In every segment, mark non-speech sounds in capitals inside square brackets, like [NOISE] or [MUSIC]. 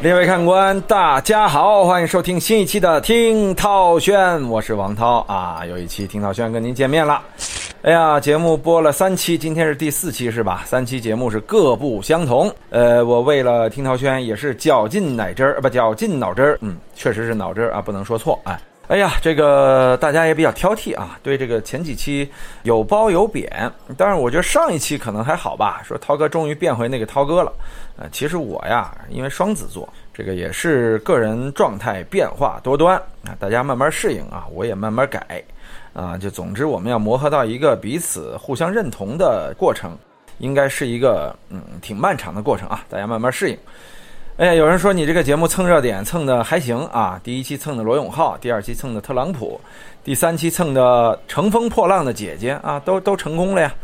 列位看官，大家好，欢迎收听新一期的《听涛轩》，我是王涛啊。又一期《听涛轩》跟您见面了。哎呀，节目播了三期，今天是第四期是吧？三期节目是各不相同。呃，我为了《听涛轩》也是绞尽脑汁儿，不绞尽脑汁儿，嗯，确实是脑汁儿啊，不能说错哎。哎呀，这个大家也比较挑剔啊，对这个前几期有褒有贬。但是我觉得上一期可能还好吧，说涛哥终于变回那个涛哥了。呃，其实我呀，因为双子座，这个也是个人状态变化多端啊，大家慢慢适应啊，我也慢慢改啊。就总之，我们要磨合到一个彼此互相认同的过程，应该是一个嗯挺漫长的过程啊，大家慢慢适应。哎，有人说你这个节目蹭热点蹭的还行啊！第一期蹭的罗永浩，第二期蹭的特朗普，第三期蹭的乘风破浪的姐姐啊，都都成功了呀。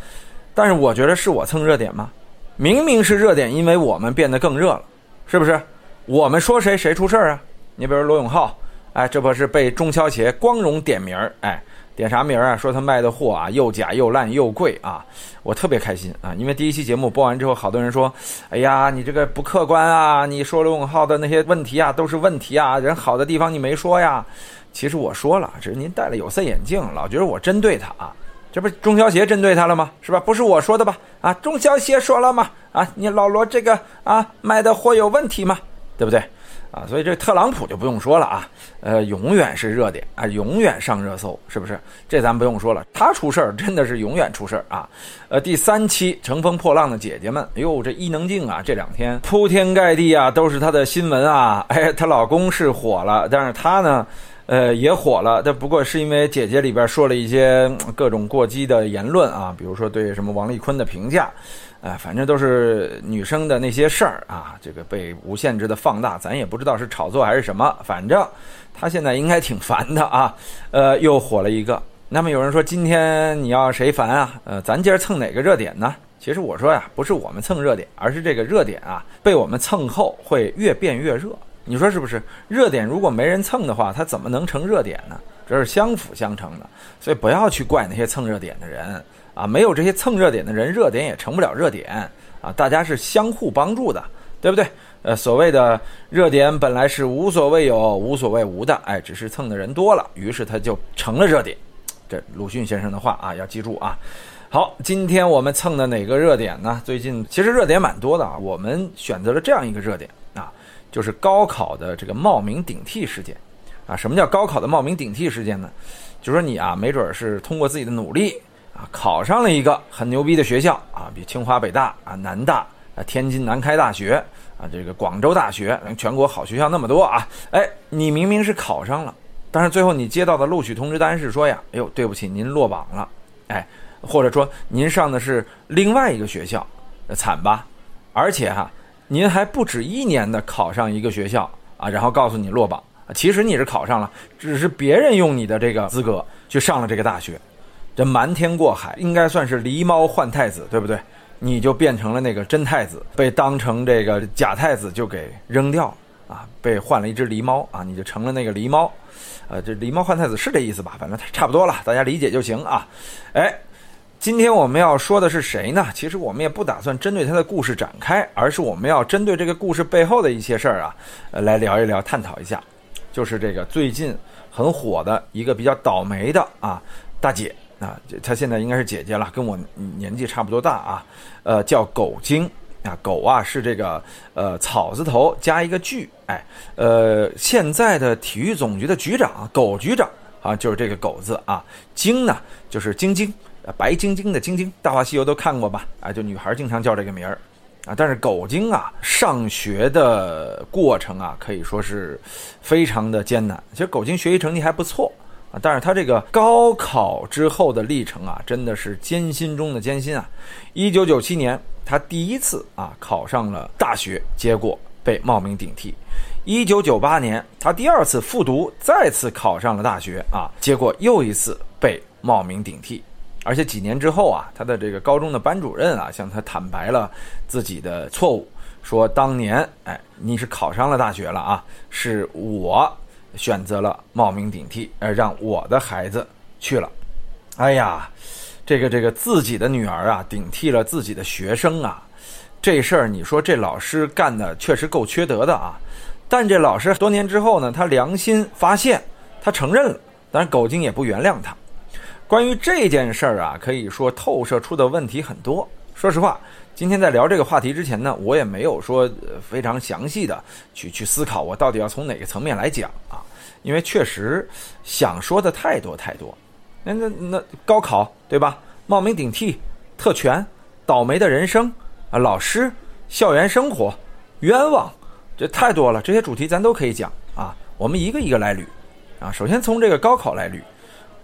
但是我觉得是我蹭热点吗？明明是热点，因为我们变得更热了，是不是？我们说谁谁出事儿啊？你比如罗永浩，哎，这不是被中消协光荣点名儿，哎。点啥名啊？说他卖的货啊又假又烂又贵啊！我特别开心啊，因为第一期节目播完之后，好多人说：“哎呀，你这个不客观啊！你说罗永浩的那些问题啊都是问题啊，人好的地方你没说呀。”其实我说了，只是您戴了有色眼镜，老觉得我针对他啊。这不中消协针对他了吗？是吧？不是我说的吧？啊，中消协说了吗？啊，你老罗这个啊卖的货有问题吗？对不对？啊，所以这特朗普就不用说了啊，呃，永远是热点啊，永远上热搜，是不是？这咱不用说了，他出事儿真的是永远出事儿啊。呃，第三期乘风破浪的姐姐们，哎呦，这伊能静啊，这两天铺天盖地啊都是她的新闻啊。哎，她老公是火了，但是她呢，呃，也火了，但不过是因为姐姐里边说了一些各种过激的言论啊，比如说对什么王丽坤的评价。啊，反正都是女生的那些事儿啊，这个被无限制的放大，咱也不知道是炒作还是什么。反正她现在应该挺烦的啊，呃，又火了一个。那么有人说，今天你要谁烦啊？呃，咱今儿蹭哪个热点呢？其实我说呀，不是我们蹭热点，而是这个热点啊，被我们蹭后会越变越热。你说是不是？热点如果没人蹭的话，它怎么能成热点呢？这是相辅相成的，所以不要去怪那些蹭热点的人。啊，没有这些蹭热点的人，热点也成不了热点啊！大家是相互帮助的，对不对？呃，所谓的热点本来是无所谓有、无所谓无的，哎，只是蹭的人多了，于是它就成了热点。这鲁迅先生的话啊，要记住啊。好，今天我们蹭的哪个热点呢？最近其实热点蛮多的啊，我们选择了这样一个热点，就是高考的这个冒名顶替事件啊。什么叫高考的冒名顶替事件呢？就说你啊，没准是通过自己的努力。啊，考上了一个很牛逼的学校啊，比清华、北大啊、南大啊、天津南开大学啊，这个广州大学，全国好学校那么多啊，哎，你明明是考上了，但是最后你接到的录取通知单是说呀，哎呦，对不起，您落榜了，哎，或者说您上的是另外一个学校，惨吧？而且哈，您还不止一年的考上一个学校啊，然后告诉你落榜，其实你是考上了，只是别人用你的这个资格去上了这个大学。这瞒天过海，应该算是狸猫换太子，对不对？你就变成了那个真太子，被当成这个假太子就给扔掉啊，被换了一只狸猫啊，你就成了那个狸猫。呃，这狸猫换太子是这意思吧？反正差不多了，大家理解就行啊。哎，今天我们要说的是谁呢？其实我们也不打算针对他的故事展开，而是我们要针对这个故事背后的一些事儿啊，呃，来聊一聊，探讨一下。就是这个最近很火的一个比较倒霉的啊大姐。啊，她现在应该是姐姐了，跟我年纪差不多大啊。呃，叫狗精啊，狗啊是这个呃草字头加一个巨，哎，呃，现在的体育总局的局长，狗局长啊，就是这个狗字啊。精呢，就是晶晶，白晶晶的晶晶，《大话西游》都看过吧？啊，就女孩经常叫这个名儿啊。但是狗精啊，上学的过程啊，可以说是非常的艰难。其实狗精学习成绩还不错啊。但是他这个高考之后的历程啊，真的是艰辛中的艰辛啊！一九九七年，他第一次啊考上了大学，结果被冒名顶替；一九九八年，他第二次复读，再次考上了大学啊，结果又一次被冒名顶替。而且几年之后啊，他的这个高中的班主任啊，向他坦白了自己的错误，说当年哎，你是考上了大学了啊，是我。选择了冒名顶替，呃，让我的孩子去了。哎呀，这个这个自己的女儿啊，顶替了自己的学生啊，这事儿，你说这老师干的确实够缺德的啊。但这老师多年之后呢，他良心发现，他承认了，当然狗精也不原谅他。关于这件事儿啊，可以说透射出的问题很多。说实话，今天在聊这个话题之前呢，我也没有说非常详细的去去思考，我到底要从哪个层面来讲啊？因为确实想说的太多太多。那那那高考对吧？冒名顶替、特权、倒霉的人生啊，老师、校园生活、冤枉，这太多了。这些主题咱都可以讲啊。我们一个一个来捋啊。首先从这个高考来捋。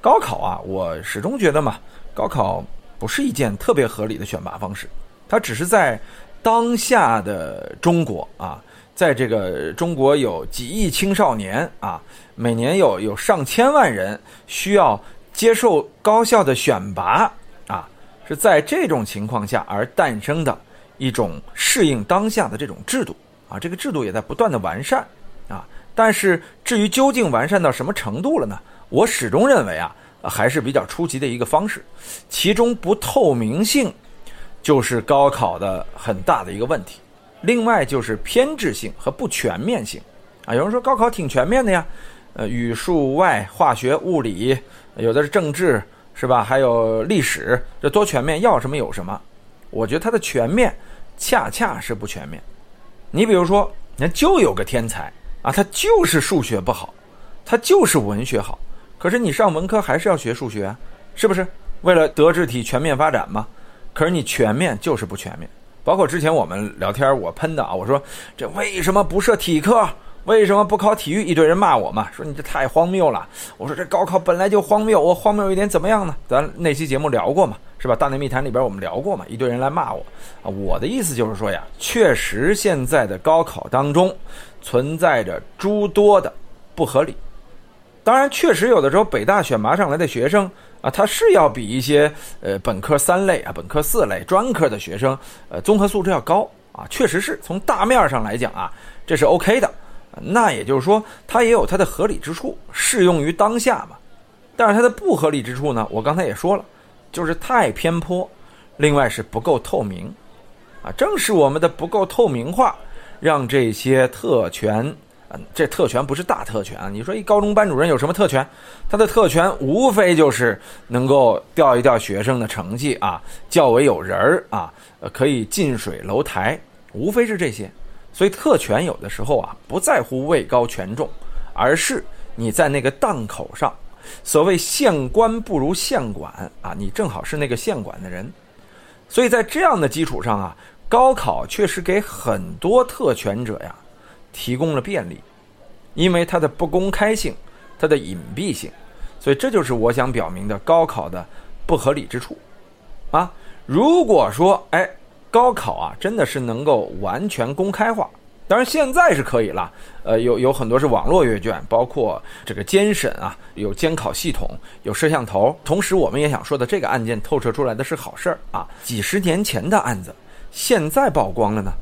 高考啊，我始终觉得嘛，高考不是一件特别合理的选拔方式。它只是在当下的中国啊，在这个中国有几亿青少年啊，每年有有上千万人需要接受高校的选拔啊，是在这种情况下而诞生的一种适应当下的这种制度啊。这个制度也在不断的完善啊。但是至于究竟完善到什么程度了呢？我始终认为啊，还是比较初级的一个方式，其中不透明性就是高考的很大的一个问题。另外就是偏执性和不全面性啊。有人说高考挺全面的呀，呃，语数外、化学、物理，有的是政治，是吧？还有历史，这多全面，要什么有什么。我觉得它的全面恰恰是不全面。你比如说，那就有个天才啊，他就是数学不好，他就是文学好。可是你上文科还是要学数学，是不是？为了德智体全面发展嘛。可是你全面就是不全面。包括之前我们聊天我喷的啊，我说这为什么不设体科？为什么不考体育？一堆人骂我嘛，说你这太荒谬了。我说这高考本来就荒谬，我荒谬一点怎么样呢？咱那期节目聊过嘛，是吧？大内密谈里边我们聊过嘛，一堆人来骂我啊。我的意思就是说呀，确实现在的高考当中存在着诸多的不合理。当然，确实有的时候北大选拔上来的学生啊，他是要比一些呃本科三类啊、本科四类、专科的学生呃综合素质要高啊，确实是从大面上来讲啊，这是 OK 的。那也就是说，它也有它的合理之处，适用于当下嘛。但是它的不合理之处呢，我刚才也说了，就是太偏颇，另外是不够透明啊。正是我们的不够透明化，让这些特权。这特权不是大特权啊！你说一高中班主任有什么特权？他的特权无非就是能够调一调学生的成绩啊，教委有人儿啊，呃，可以近水楼台，无非是这些。所以特权有的时候啊，不在乎位高权重，而是你在那个档口上。所谓县官不如县管啊，你正好是那个县管的人。所以在这样的基础上啊，高考确实给很多特权者呀。提供了便利，因为它的不公开性，它的隐蔽性，所以这就是我想表明的高考的不合理之处，啊，如果说哎，高考啊真的是能够完全公开化，当然现在是可以了，呃，有有很多是网络阅卷，包括这个监审啊，有监考系统，有摄像头，同时我们也想说的这个案件透射出来的是好事儿啊，几十年前的案子，现在曝光了呢，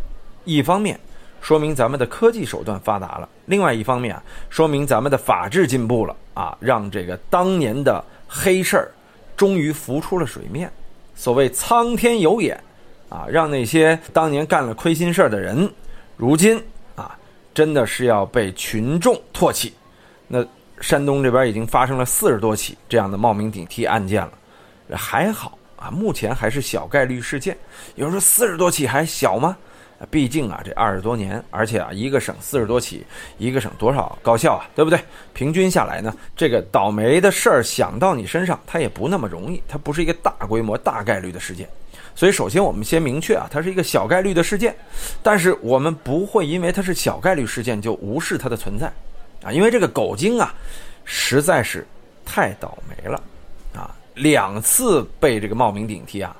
一方面。说明咱们的科技手段发达了。另外一方面啊，说明咱们的法治进步了啊，让这个当年的黑事儿终于浮出了水面。所谓苍天有眼啊，让那些当年干了亏心事儿的人，如今啊，真的是要被群众唾弃。那山东这边已经发生了四十多起这样的冒名顶替案件了，还好啊，目前还是小概率事件。有人说四十多起还小吗？毕竟啊，这二十多年，而且啊，一个省四十多起，一个省多少高校啊，对不对？平均下来呢，这个倒霉的事儿想到你身上，它也不那么容易，它不是一个大规模、大概率的事件。所以，首先我们先明确啊，它是一个小概率的事件，但是我们不会因为它是小概率事件就无视它的存在啊，因为这个狗精啊，实在是太倒霉了啊，两次被这个冒名顶替啊，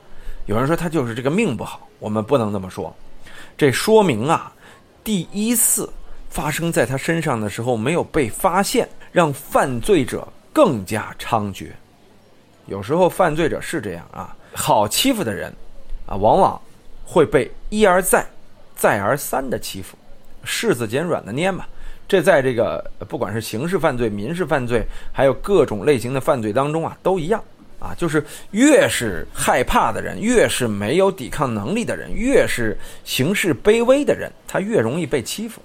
有人说他就是这个命不好，我们不能这么说。这说明啊，第一次发生在他身上的时候没有被发现，让犯罪者更加猖獗。有时候犯罪者是这样啊，好欺负的人啊，往往会被一而再、再而三的欺负，柿子捡软的捏嘛。这在这个不管是刑事犯罪、民事犯罪，还有各种类型的犯罪当中啊，都一样啊，就是越是害怕的人，越是没有抵抗能力的人，越是行事卑微的人，他越容易被欺负。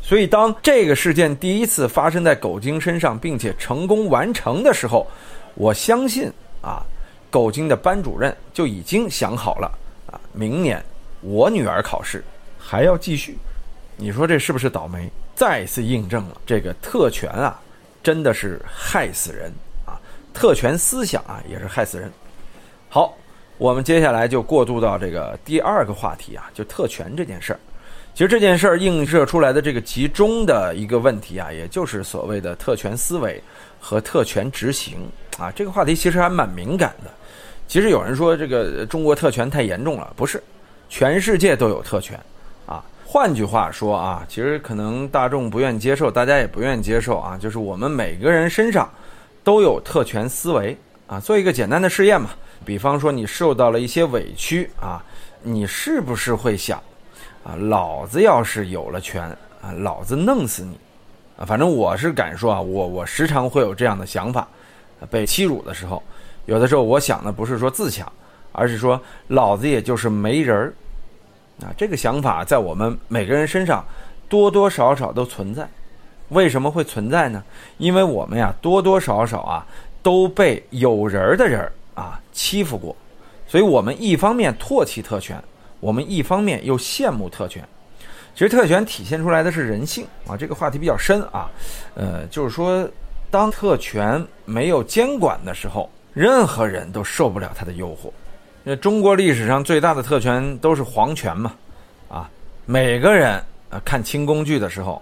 所以，当这个事件第一次发生在狗精身上，并且成功完成的时候，我相信啊，狗精的班主任就已经想好了啊，明年我女儿考试还要继续。你说这是不是倒霉？再次印证了这个特权啊，真的是害死人。特权思想啊，也是害死人。好，我们接下来就过渡到这个第二个话题啊，就特权这件事儿。其实这件事儿映射出来的这个集中的一个问题啊，也就是所谓的特权思维和特权执行啊。这个话题其实还蛮敏感的。其实有人说这个中国特权太严重了，不是，全世界都有特权啊。换句话说啊，其实可能大众不愿接受，大家也不愿接受啊，就是我们每个人身上。都有特权思维啊，做一个简单的试验嘛。比方说你受到了一些委屈啊，你是不是会想啊，老子要是有了权啊，老子弄死你啊？反正我是敢说啊，我我时常会有这样的想法。被欺辱的时候，有的时候我想的不是说自强，而是说老子也就是没人儿啊。这个想法在我们每个人身上多多少少都存在。为什么会存在呢？因为我们呀多多少少啊都被有人的人啊欺负过，所以我们一方面唾弃特权，我们一方面又羡慕特权。其实特权体现出来的是人性啊，这个话题比较深啊。呃，就是说，当特权没有监管的时候，任何人都受不了它的诱惑。那中国历史上最大的特权都是皇权嘛，啊，每个人啊看清宫剧的时候。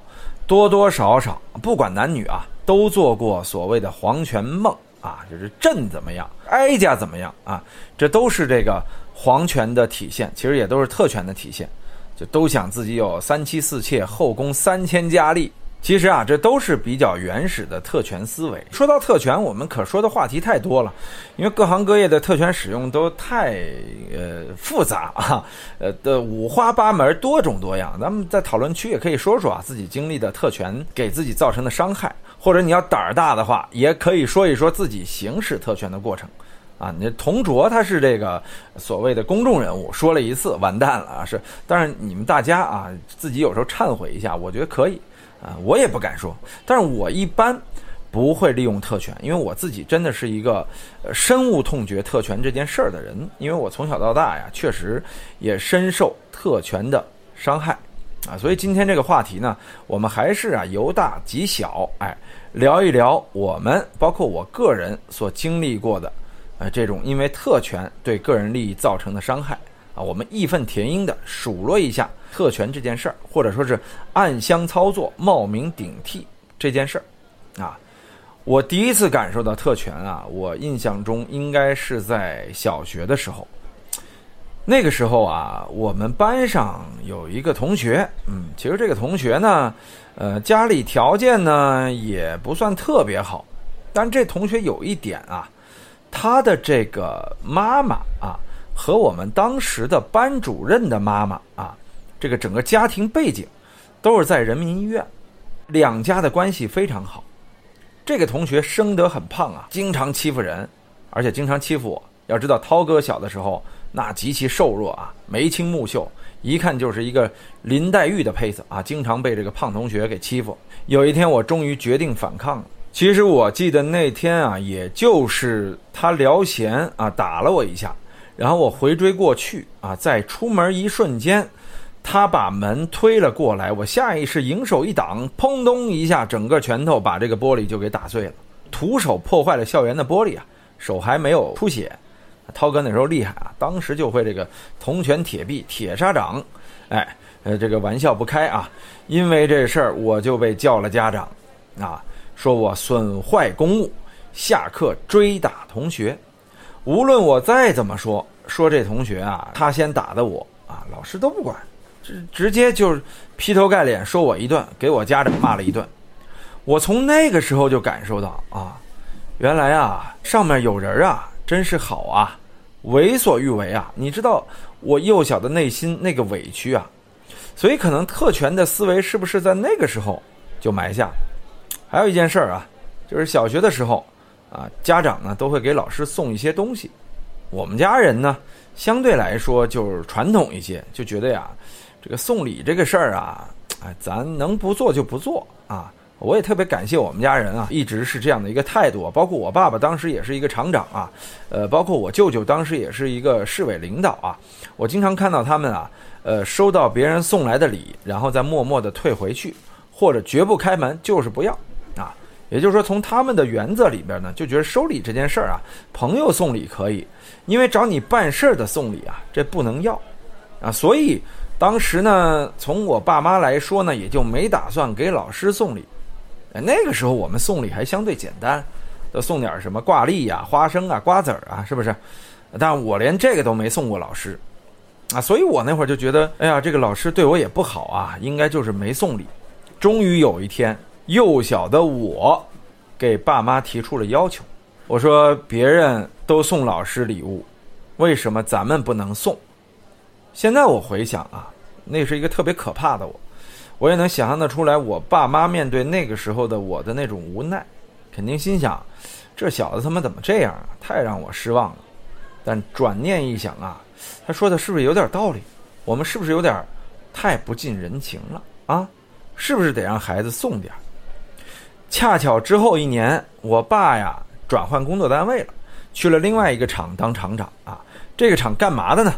多多少少，不管男女啊，都做过所谓的皇权梦啊，就是朕怎么样，哀家怎么样啊，这都是这个皇权的体现，其实也都是特权的体现，就都想自己有三妻四妾，后宫三千佳丽。其实啊，这都是比较原始的特权思维。说到特权，我们可说的话题太多了，因为各行各业的特权使用都太呃复杂啊，呃的五花八门、多种多样。咱们在讨论区也可以说说啊，自己经历的特权给自己造成的伤害，或者你要胆儿大的话，也可以说一说自己行使特权的过程。啊，你同卓他是这个所谓的公众人物，说了一次完蛋了啊！是，但是你们大家啊，自己有时候忏悔一下，我觉得可以。啊，我也不敢说，但是我一般不会利用特权，因为我自己真的是一个深恶痛绝特权这件事儿的人，因为我从小到大呀，确实也深受特权的伤害，啊，所以今天这个话题呢，我们还是啊由大及小，哎，聊一聊我们包括我个人所经历过的，呃，这种因为特权对个人利益造成的伤害。啊，我们义愤填膺地数落一下特权这件事儿，或者说是暗箱操作、冒名顶替这件事儿。啊，我第一次感受到特权啊，我印象中应该是在小学的时候。那个时候啊，我们班上有一个同学，嗯，其实这个同学呢，呃，家里条件呢也不算特别好，但这同学有一点啊，他的这个妈妈啊。和我们当时的班主任的妈妈啊，这个整个家庭背景都是在人民医院，两家的关系非常好。这个同学生得很胖啊，经常欺负人，而且经常欺负我。要知道涛哥小的时候那极其瘦弱啊，眉清目秀，一看就是一个林黛玉的胚子啊，经常被这个胖同学给欺负。有一天我终于决定反抗了。其实我记得那天啊，也就是他聊闲啊打了我一下。然后我回追过去啊，在出门一瞬间，他把门推了过来，我下意识迎手一挡，砰咚一下，整个拳头把这个玻璃就给打碎了，徒手破坏了校园的玻璃啊，手还没有出血。涛哥那时候厉害啊，当时就会这个铜拳铁臂铁砂掌，哎，呃，这个玩笑不开啊，因为这事儿我就被叫了家长，啊，说我损坏公物，下课追打同学。无论我再怎么说，说这同学啊，他先打的我啊，老师都不管，直接就是劈头盖脸说我一顿，给我家长骂了一顿。我从那个时候就感受到啊，原来啊，上面有人啊，真是好啊，为所欲为啊。你知道我幼小的内心那个委屈啊，所以可能特权的思维是不是在那个时候就埋下？还有一件事儿啊，就是小学的时候。啊，家长呢都会给老师送一些东西。我们家人呢，相对来说就是传统一些，就觉得呀，这个送礼这个事儿啊，哎，咱能不做就不做啊。我也特别感谢我们家人啊，一直是这样的一个态度。包括我爸爸当时也是一个厂长啊，呃，包括我舅舅当时也是一个市委领导啊。我经常看到他们啊，呃，收到别人送来的礼，然后再默默的退回去，或者绝不开门，就是不要啊。也就是说，从他们的原则里边呢，就觉得收礼这件事儿啊，朋友送礼可以，因为找你办事儿的送礼啊，这不能要啊。所以当时呢，从我爸妈来说呢，也就没打算给老师送礼。哎，那个时候我们送礼还相对简单，都送点什么挂历呀、花生啊、瓜子儿啊，是不是？但我连这个都没送过老师，啊，所以我那会儿就觉得，哎呀，这个老师对我也不好啊，应该就是没送礼。终于有一天，幼小的我给爸妈提出了要求，我说别人都送老师礼物，为什么咱们不能送？现在我回想啊，那是一个特别可怕的我。我也能想象得出来，我爸妈面对那个时候的我的那种无奈，肯定心想：这小子他妈怎么这样啊？太让我失望了。但转念一想啊，他说的是不是有点道理？我们是不是有点太不近人情了啊？是不是得让孩子送点？恰巧之后一年，我爸呀转换工作单位了，去了另外一个厂当厂长啊。这个厂干嘛的呢？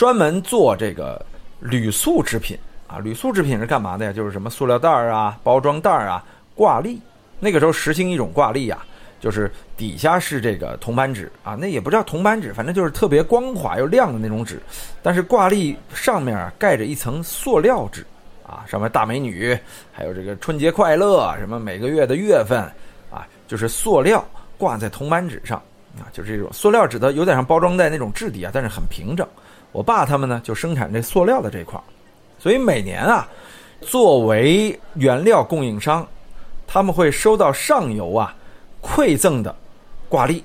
专门做这个铝塑制品。啊，铝塑制品是干嘛的呀？就是什么塑料袋儿啊、包装袋儿啊、挂历。那个时候实行一种挂历啊，就是底下是这个铜板纸啊，那也不叫铜板纸，反正就是特别光滑又亮的那种纸。但是挂历上面盖着一层塑料纸啊，上面大美女，还有这个春节快乐，什么每个月的月份啊，就是塑料挂在铜板纸上啊，就是这种塑料纸的，有点像包装袋那种质地啊，但是很平整。我爸他们呢，就生产这塑料的这块儿。所以每年啊，作为原料供应商，他们会收到上游啊馈赠的挂历，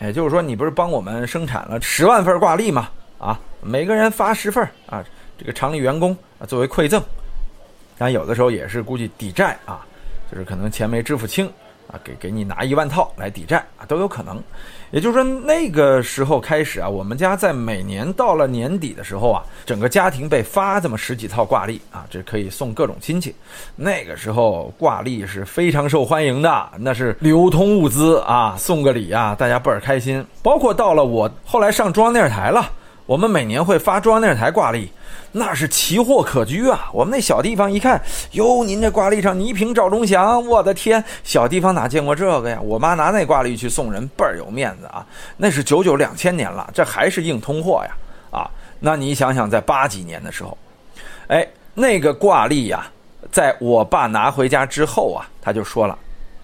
也就是说，你不是帮我们生产了十万份挂历吗？啊，每个人发十份啊，这个厂里员工啊作为馈赠，但有的时候也是估计抵债啊，就是可能钱没支付清。啊，给给你拿一万套来抵债啊，都有可能。也就是说，那个时候开始啊，我们家在每年到了年底的时候啊，整个家庭被发这么十几套挂历啊，这可以送各种亲戚。那个时候挂历是非常受欢迎的，那是流通物资啊，送个礼啊，大家倍儿开心。包括到了我后来上中央电视台了，我们每年会发中央电视台挂历。那是奇货可居啊！我们那小地方一看，哟，您这挂历上倪萍、赵忠祥，我的天，小地方哪见过这个呀？我妈拿那挂历去送人，倍儿有面子啊！那是九九两千年了，这还是硬通货呀！啊，那你想想，在八几年的时候，哎，那个挂历呀，在我爸拿回家之后啊，他就说了，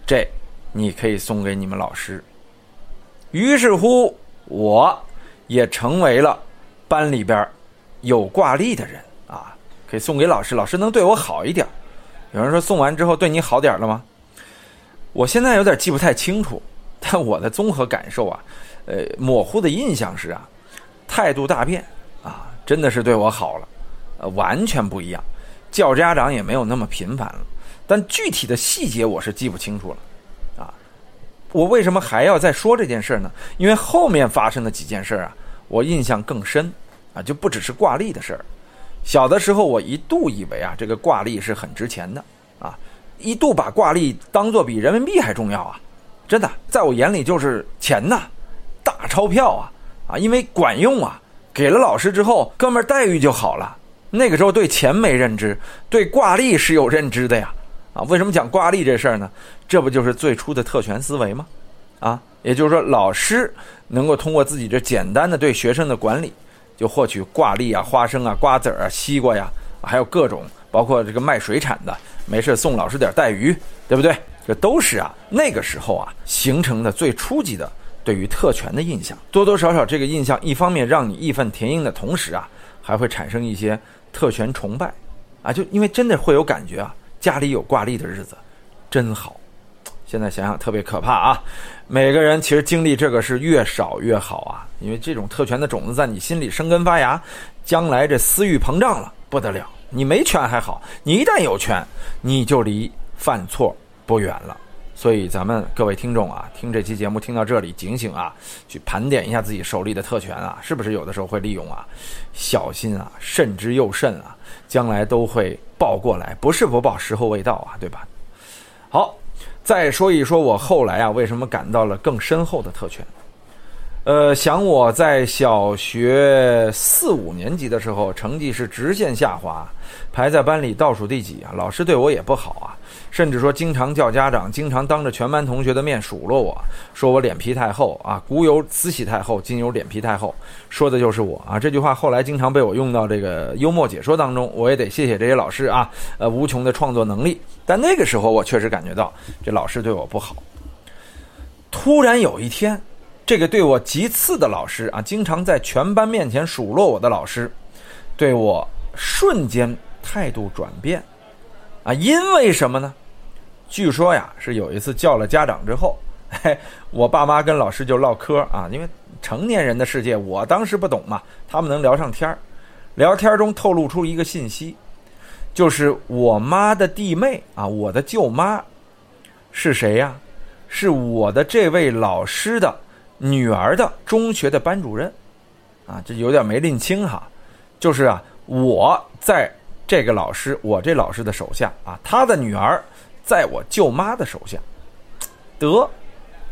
这你可以送给你们老师。于是乎，我也成为了班里边。有挂历的人啊，可以送给老师，老师能对我好一点。有人说送完之后对你好点了吗？我现在有点记不太清楚，[LAUGHS] 但我的综合感受啊，呃，模糊的印象是啊，态度大变啊，真的是对我好了，呃，完全不一样，叫家长也没有那么频繁了。但具体的细节我是记不清楚了啊。我为什么还要再说这件事呢？因为后面发生的几件事啊，我印象更深。啊，就不只是挂历的事儿。小的时候，我一度以为啊，这个挂历是很值钱的啊，一度把挂历当做比人民币还重要啊。真的，在我眼里就是钱呐，大钞票啊啊，因为管用啊。给了老师之后，哥们儿待遇就好了。那个时候对钱没认知，对挂历是有认知的呀。啊，为什么讲挂历这事儿呢？这不就是最初的特权思维吗？啊，也就是说，老师能够通过自己这简单的对学生的管理。就获取挂历啊、花生啊、瓜子啊、西瓜呀，还有各种，包括这个卖水产的，没事送老师点带鱼，对不对？这都是啊，那个时候啊形成的最初级的对于特权的印象。多多少少这个印象，一方面让你义愤填膺的同时啊，还会产生一些特权崇拜，啊，就因为真的会有感觉啊，家里有挂历的日子真好。现在想想特别可怕啊！每个人其实经历这个是越少越好啊，因为这种特权的种子在你心里生根发芽，将来这私欲膨胀了不得了。你没权还好，你一旦有权，你就离犯错不远了。所以咱们各位听众啊，听这期节目听到这里，警醒啊，去盘点一下自己手里的特权啊，是不是有的时候会利用啊？小心啊，慎之又慎啊，将来都会报过来，不是不报，时候未到啊，对吧？好，再说一说我后来啊，为什么感到了更深厚的特权？呃，想我在小学四五年级的时候，成绩是直线下滑，排在班里倒数第几啊。老师对我也不好啊，甚至说经常叫家长，经常当着全班同学的面数落我，说我脸皮太厚啊。古有慈禧太后，今有脸皮太厚，说的就是我啊。这句话后来经常被我用到这个幽默解说当中，我也得谢谢这些老师啊，呃，无穷的创作能力。但那个时候我确实感觉到这老师对我不好。突然有一天。这个对我极次的老师啊，经常在全班面前数落我的老师，对我瞬间态度转变，啊，因为什么呢？据说呀，是有一次叫了家长之后，嘿，[LAUGHS] 我爸妈跟老师就唠嗑啊，因为成年人的世界，我当时不懂嘛，他们能聊上天儿，聊天中透露出一个信息，就是我妈的弟妹啊，我的舅妈是谁呀？是我的这位老师的。女儿的中学的班主任，啊，这有点没拎清哈，就是啊，我在这个老师，我这老师的手下啊，他的女儿在我舅妈的手下，得，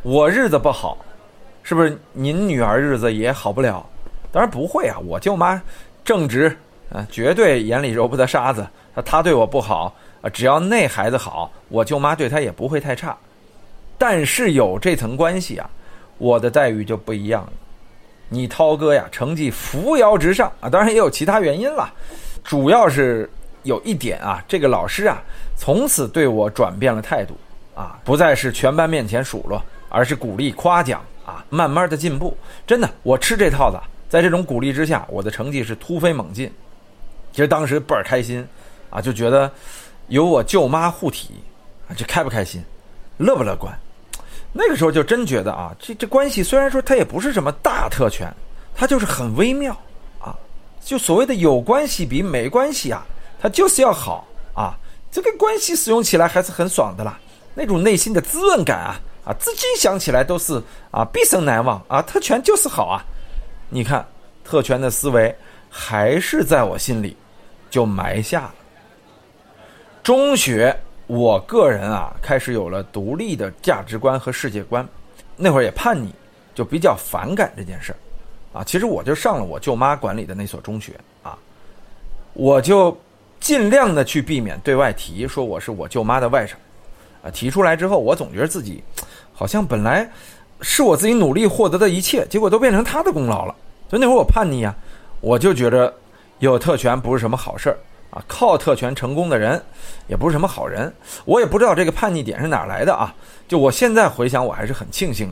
我日子不好，是不是？您女儿日子也好不了？当然不会啊，我舅妈正直啊，绝对眼里揉不得沙子。她对我不好啊，只要那孩子好，我舅妈对他也不会太差。但是有这层关系啊。我的待遇就不一样。了，你涛哥呀，成绩扶摇直上啊，当然也有其他原因了，主要是有一点啊，这个老师啊，从此对我转变了态度啊，不再是全班面前数落，而是鼓励夸奖。啊，慢慢的进步，真的，我吃这套的，在这种鼓励之下，我的成绩是突飞猛进，其实当时倍儿开心啊，就觉得有我舅妈护体啊，这开不开心，乐不乐观？那个时候就真觉得啊，这这关系虽然说它也不是什么大特权，它就是很微妙啊。就所谓的有关系比没关系啊，它就是要好啊。这个关系使用起来还是很爽的啦，那种内心的滋润感啊啊，至今想起来都是啊毕生难忘啊。特权就是好啊，你看特权的思维还是在我心里就埋下了。中学。我个人啊，开始有了独立的价值观和世界观，那会儿也叛逆，就比较反感这件事儿，啊，其实我就上了我舅妈管理的那所中学啊，我就尽量的去避免对外提说我是我舅妈的外甥，啊，提出来之后，我总觉得自己好像本来是我自己努力获得的一切，结果都变成他的功劳了，所以那会儿我叛逆啊，我就觉得有特权不是什么好事儿。啊，靠特权成功的人，也不是什么好人。我也不知道这个叛逆点是哪来的啊。就我现在回想，我还是很庆幸，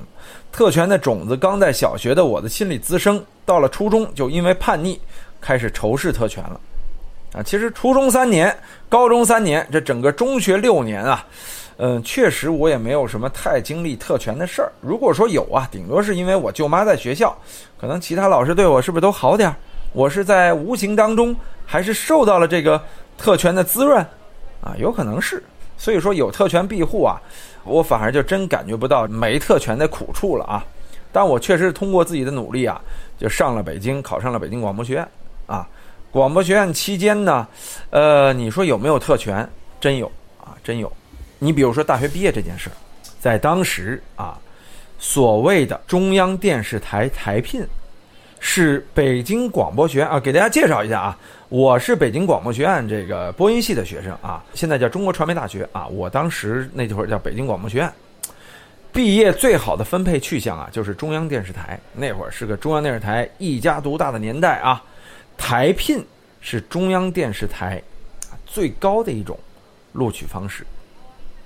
特权的种子刚在小学的我的心里滋生，到了初中就因为叛逆开始仇视特权了。啊，其实初中三年，高中三年，这整个中学六年啊，嗯，确实我也没有什么太经历特权的事儿。如果说有啊，顶多是因为我舅妈在学校，可能其他老师对我是不是都好点儿？我是在无形当中，还是受到了这个特权的滋润，啊，有可能是。所以说有特权庇护啊，我反而就真感觉不到没特权的苦处了啊。但我确实通过自己的努力啊，就上了北京，考上了北京广播学院啊。广播学院期间呢，呃，你说有没有特权？真有啊，真有。你比如说大学毕业这件事，在当时啊，所谓的中央电视台台聘。是北京广播学院啊，给大家介绍一下啊，我是北京广播学院这个播音系的学生啊，现在叫中国传媒大学啊，我当时那会儿叫北京广播学院，毕业最好的分配去向啊，就是中央电视台，那会儿是个中央电视台一家独大的年代啊，台聘是中央电视台最高的一种录取方式，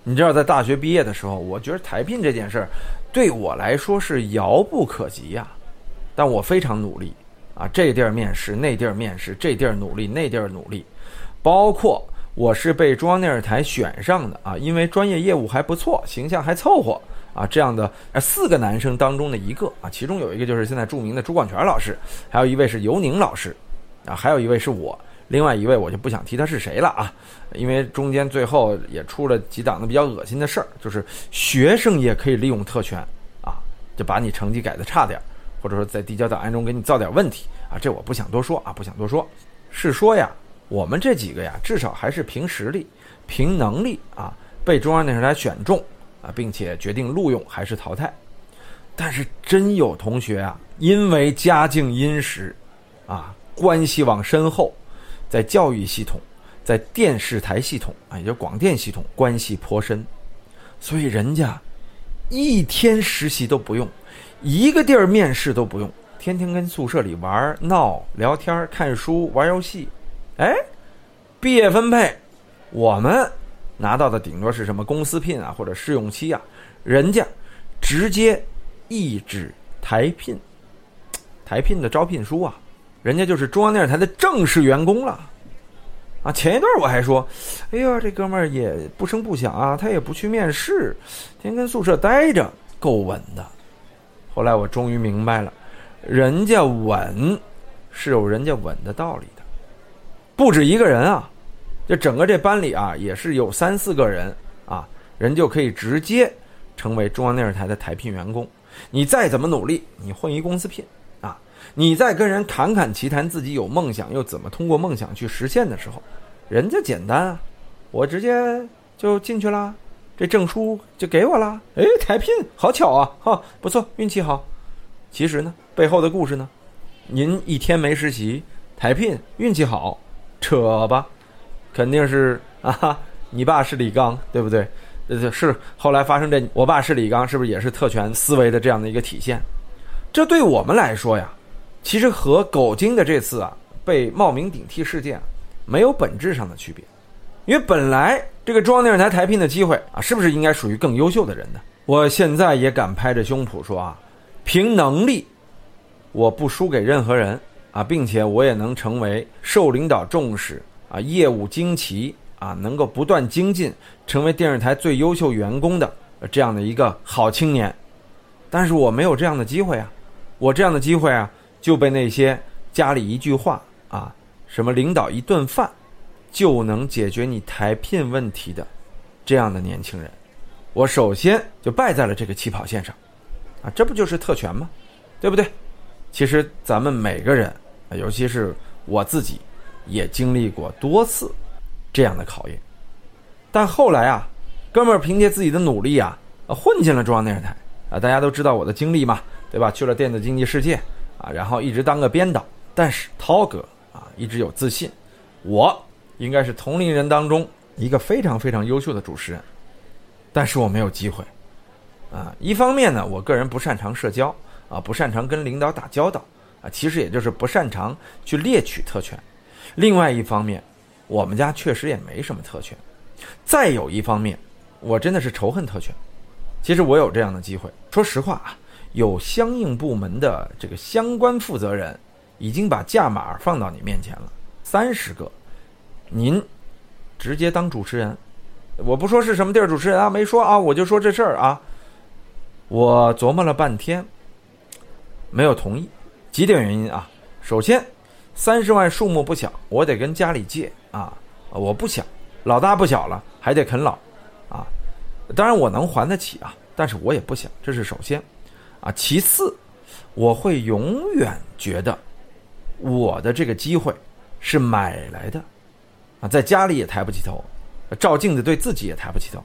你知道在大学毕业的时候，我觉得台聘这件事儿对我来说是遥不可及呀。但我非常努力啊，这地儿面试，那地儿面试，这地儿努力，那地儿努力，包括我是被中央电视台选上的啊，因为专业业务还不错，形象还凑合啊，这样的四个男生当中的一个啊，其中有一个就是现在著名的朱广权老师，还有一位是尤宁老师，啊，还有一位是我，另外一位我就不想提他是谁了啊，因为中间最后也出了几档子比较恶心的事儿，就是学生也可以利用特权啊，就把你成绩改的差点，或者说在递交档案中给你造点问题啊，这我不想多说啊，不想多说，是说呀，我们这几个呀，至少还是凭实力、凭能力啊，被中央电视台选中啊，并且决定录用还是淘汰。但是真有同学啊，因为家境殷实，啊，关系网深厚，在教育系统、在电视台系统啊，也就广电系统关系颇深，所以人家一天实习都不用，一个地儿面试都不用，天天跟宿舍里玩闹、聊天、看书、玩游戏。哎，毕业分配，我们拿到的顶多是什么公司聘啊，或者试用期啊，人家直接。一纸台聘，台聘的招聘书啊，人家就是中央电视台的正式员工了，啊，前一段我还说，哎呀，这哥们儿也不声不响啊，他也不去面试，天天跟宿舍待着，够稳的。后来我终于明白了，人家稳是有人家稳的道理的，不止一个人啊，就整个这班里啊，也是有三四个人啊，人就可以直接成为中央电视台的台聘员工。你再怎么努力，你混一公司聘啊！你再跟人侃侃其谈自己有梦想，又怎么通过梦想去实现的时候，人家简单啊，我直接就进去了，这证书就给我了。哎，台聘，好巧啊！哈，不错，运气好。其实呢，背后的故事呢，您一天没实习，台聘运气好，扯吧，肯定是啊，你爸是李刚，对不对？呃，是后来发生这，我爸是李刚，是不是也是特权思维的这样的一个体现？这对我们来说呀，其实和狗精的这次啊被冒名顶替事件没有本质上的区别，因为本来这个中央电视台台聘的机会啊，是不是应该属于更优秀的人呢？我现在也敢拍着胸脯说啊，凭能力，我不输给任何人啊，并且我也能成为受领导重视啊，业务精奇。啊，能够不断精进，成为电视台最优秀员工的这样的一个好青年，但是我没有这样的机会啊！我这样的机会啊，就被那些家里一句话啊，什么领导一顿饭就能解决你台聘问题的这样的年轻人，我首先就败在了这个起跑线上，啊，这不就是特权吗？对不对？其实咱们每个人，尤其是我自己，也经历过多次。这样的考验，但后来啊，哥们儿凭借自己的努力啊，混进了中央电视台啊。大家都知道我的经历嘛，对吧？去了电子经济世界啊，然后一直当个编导。但是涛哥啊，一直有自信，我应该是同龄人当中一个非常非常优秀的主持人。但是我没有机会啊。一方面呢，我个人不擅长社交啊，不擅长跟领导打交道啊，其实也就是不擅长去猎取特权。另外一方面。我们家确实也没什么特权，再有一方面，我真的是仇恨特权。其实我有这样的机会，说实话啊，有相应部门的这个相关负责人已经把价码放到你面前了，三十个，您直接当主持人。我不说是什么地儿主持人啊，没说啊，我就说这事儿啊。我琢磨了半天，没有同意，几点原因啊？首先，三十万数目不小，我得跟家里借。啊，我不想，老大不小了，还得啃老，啊，当然我能还得起啊，但是我也不想，这是首先，啊，其次，我会永远觉得我的这个机会是买来的，啊，在家里也抬不起头，照镜子对自己也抬不起头，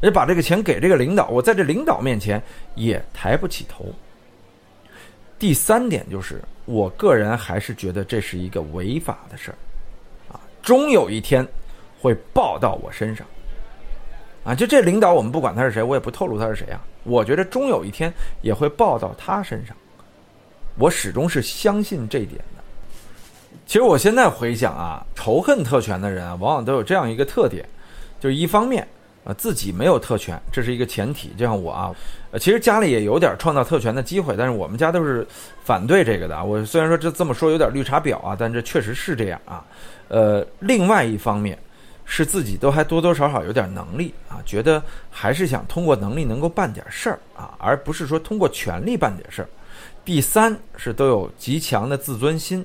也把这个钱给这个领导，我在这领导面前也抬不起头。第三点就是，我个人还是觉得这是一个违法的事儿。啊终有一天，会报到我身上，啊！就这领导，我们不管他是谁，我也不透露他是谁啊。我觉得终有一天也会报到他身上，我始终是相信这一点。其实我现在回想啊，仇恨特权的人啊，往往都有这样一个特点，就是一方面啊自己没有特权，这是一个前提。就像我啊，呃，其实家里也有点创造特权的机会，但是我们家都是反对这个的。我虽然说这这么说有点绿茶婊啊，但这确实是这样啊。呃，另外一方面，是自己都还多多少少有点能力啊，觉得还是想通过能力能够办点事儿啊，而不是说通过权力办点事儿。第三是都有极强的自尊心，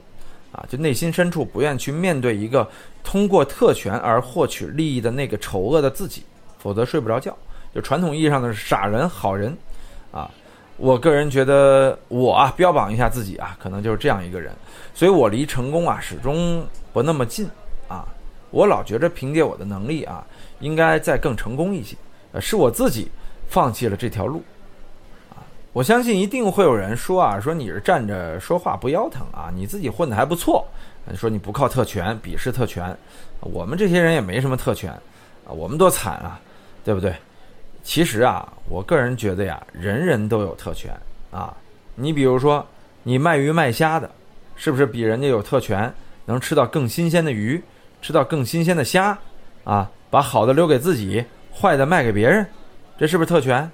啊，就内心深处不愿去面对一个通过特权而获取利益的那个丑恶的自己，否则睡不着觉。就传统意义上的傻人好人，啊，我个人觉得我啊标榜一下自己啊，可能就是这样一个人，所以我离成功啊始终不那么近啊。我老觉着凭借我的能力啊，应该再更成功一些，呃，是我自己放弃了这条路。我相信一定会有人说啊，说你是站着说话不腰疼啊，你自己混得还不错，说你不靠特权，鄙视特权，我们这些人也没什么特权啊，我们多惨啊，对不对？其实啊，我个人觉得呀，人人都有特权啊。你比如说，你卖鱼卖虾的，是不是比人家有特权，能吃到更新鲜的鱼，吃到更新鲜的虾啊？把好的留给自己，坏的卖给别人，这是不是特权？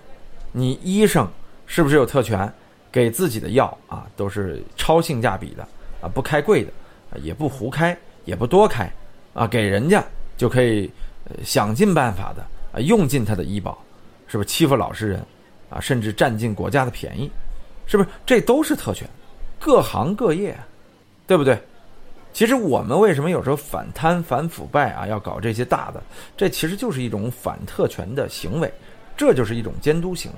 你医生。是不是有特权？给自己的药啊，都是超性价比的啊，不开贵的，也不胡开，也不多开啊，给人家就可以想尽办法的啊，用尽他的医保，是不是欺负老实人啊？甚至占尽国家的便宜，是不是？这都是特权，各行各业，对不对？其实我们为什么有时候反贪反腐败啊，要搞这些大的？这其实就是一种反特权的行为，这就是一种监督行为。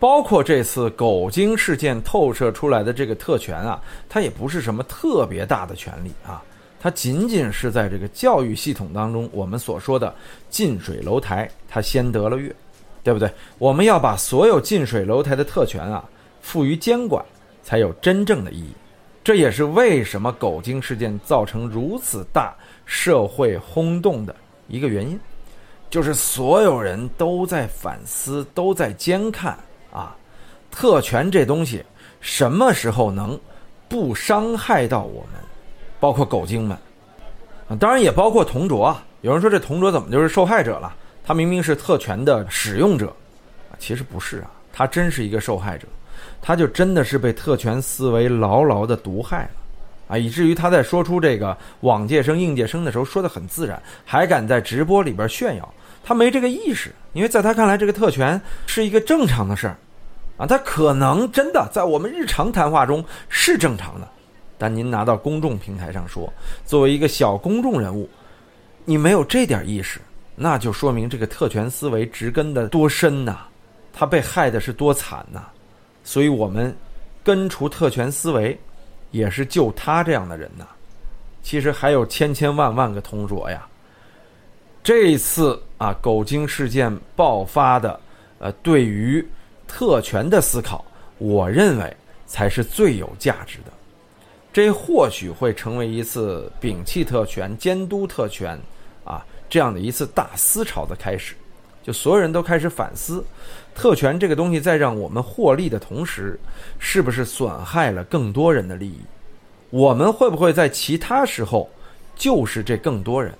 包括这次狗精事件透射出来的这个特权啊，它也不是什么特别大的权利啊，它仅仅是在这个教育系统当中我们所说的近水楼台，它先得了月，对不对？我们要把所有近水楼台的特权啊赋予监管，才有真正的意义。这也是为什么狗精事件造成如此大社会轰动的一个原因，就是所有人都在反思，都在监看。啊，特权这东西什么时候能不伤害到我们？包括狗精们啊，当然也包括同卓啊。有人说这同卓怎么就是受害者了？他明明是特权的使用者啊，其实不是啊，他真是一个受害者，他就真的是被特权思维牢牢的毒害了啊，以至于他在说出这个往届生、应届生的时候说的很自然，还敢在直播里边炫耀。他没这个意识，因为在他看来，这个特权是一个正常的事儿，啊，他可能真的在我们日常谈话中是正常的，但您拿到公众平台上说，作为一个小公众人物，你没有这点意识，那就说明这个特权思维植根的多深呐，他被害的是多惨呐，所以我们根除特权思维，也是救他这样的人呐。其实还有千千万万个同卓呀。这次啊，狗精事件爆发的，呃，对于特权的思考，我认为才是最有价值的。这或许会成为一次摒弃特权、监督特权啊这样的一次大思潮的开始。就所有人都开始反思，特权这个东西在让我们获利的同时，是不是损害了更多人的利益？我们会不会在其他时候就是这更多人？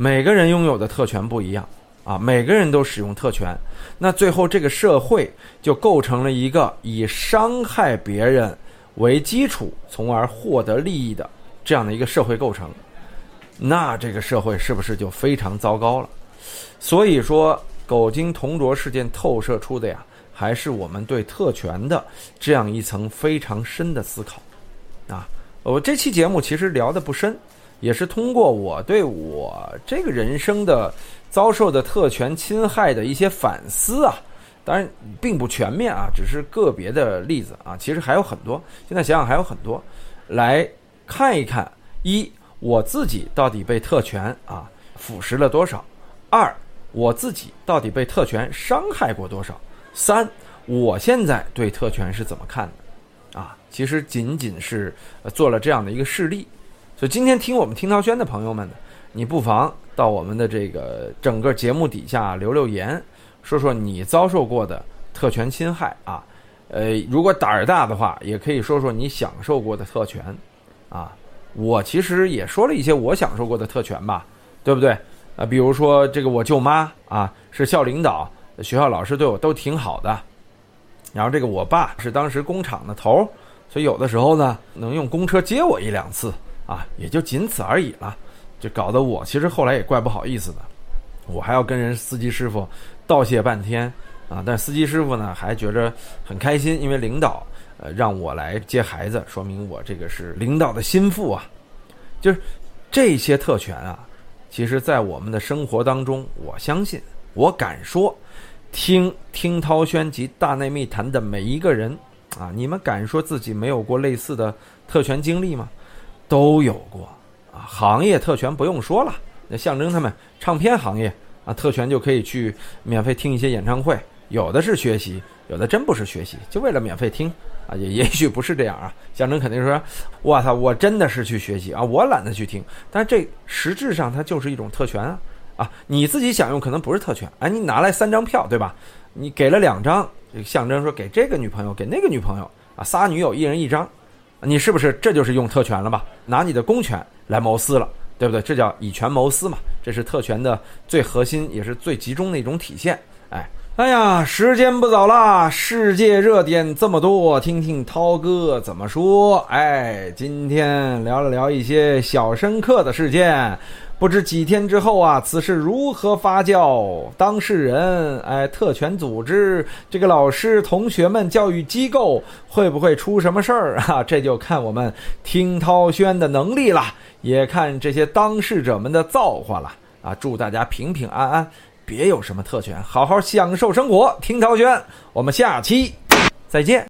每个人拥有的特权不一样啊，每个人都使用特权，那最后这个社会就构成了一个以伤害别人为基础，从而获得利益的这样的一个社会构成，那这个社会是不是就非常糟糕了？所以说，狗精同卓事件透射出的呀，还是我们对特权的这样一层非常深的思考啊。我这期节目其实聊的不深。也是通过我对我这个人生的遭受的特权侵害的一些反思啊，当然并不全面啊，只是个别的例子啊，其实还有很多。现在想想还有很多，来看一看：一，我自己到底被特权啊腐蚀了多少；二，我自己到底被特权伤害过多少；三，我现在对特权是怎么看的？啊，其实仅仅是做了这样的一个事例。所以今天听我们听涛轩的朋友们呢，你不妨到我们的这个整个节目底下留留言，说说你遭受过的特权侵害啊。呃，如果胆儿大的话，也可以说说你享受过的特权啊。我其实也说了一些我享受过的特权吧，对不对？啊，比如说这个我舅妈啊是校领导，学校老师对我都挺好的。然后这个我爸是当时工厂的头，所以有的时候呢能用公车接我一两次。啊，也就仅此而已了，就搞得我其实后来也怪不好意思的，我还要跟人司机师傅道谢半天啊。但司机师傅呢还觉着很开心，因为领导呃让我来接孩子，说明我这个是领导的心腹啊就是这些特权啊，其实，在我们的生活当中，我相信，我敢说，听听涛轩及大内密谈的每一个人啊，你们敢说自己没有过类似的特权经历吗？都有过啊，行业特权不用说了，那象征他们唱片行业啊，特权就可以去免费听一些演唱会，有的是学习，有的真不是学习，就为了免费听。啊，也 [LAUGHS] 也许不是这样啊。象征肯定说：“我操，我真的是去学习啊，我懒得去听。”但这实质上它就是一种特权啊！啊，你自己享用可能不是特权，哎，你拿来三张票，对吧？你给了两张，象征说给这个女朋友，给那个女朋友啊，仨女友一人一张，你是不是这就是用特权了吧？拿你的公权来谋私了，对不对？这叫以权谋私嘛，这是特权的最核心也是最集中的一种体现，哎。哎呀，时间不早了，世界热点这么多，听听涛哥怎么说。哎，今天聊了聊一些小深刻的事件，不知几天之后啊，此事如何发酵？当事人，哎，特权组织，这个老师、同学们、教育机构会不会出什么事儿 [LAUGHS] 啊？这就看我们听涛轩的能力了，也看这些当事者们的造化了啊！祝大家平平安安。别有什么特权，好好享受生活。听涛轩，我们下期再见。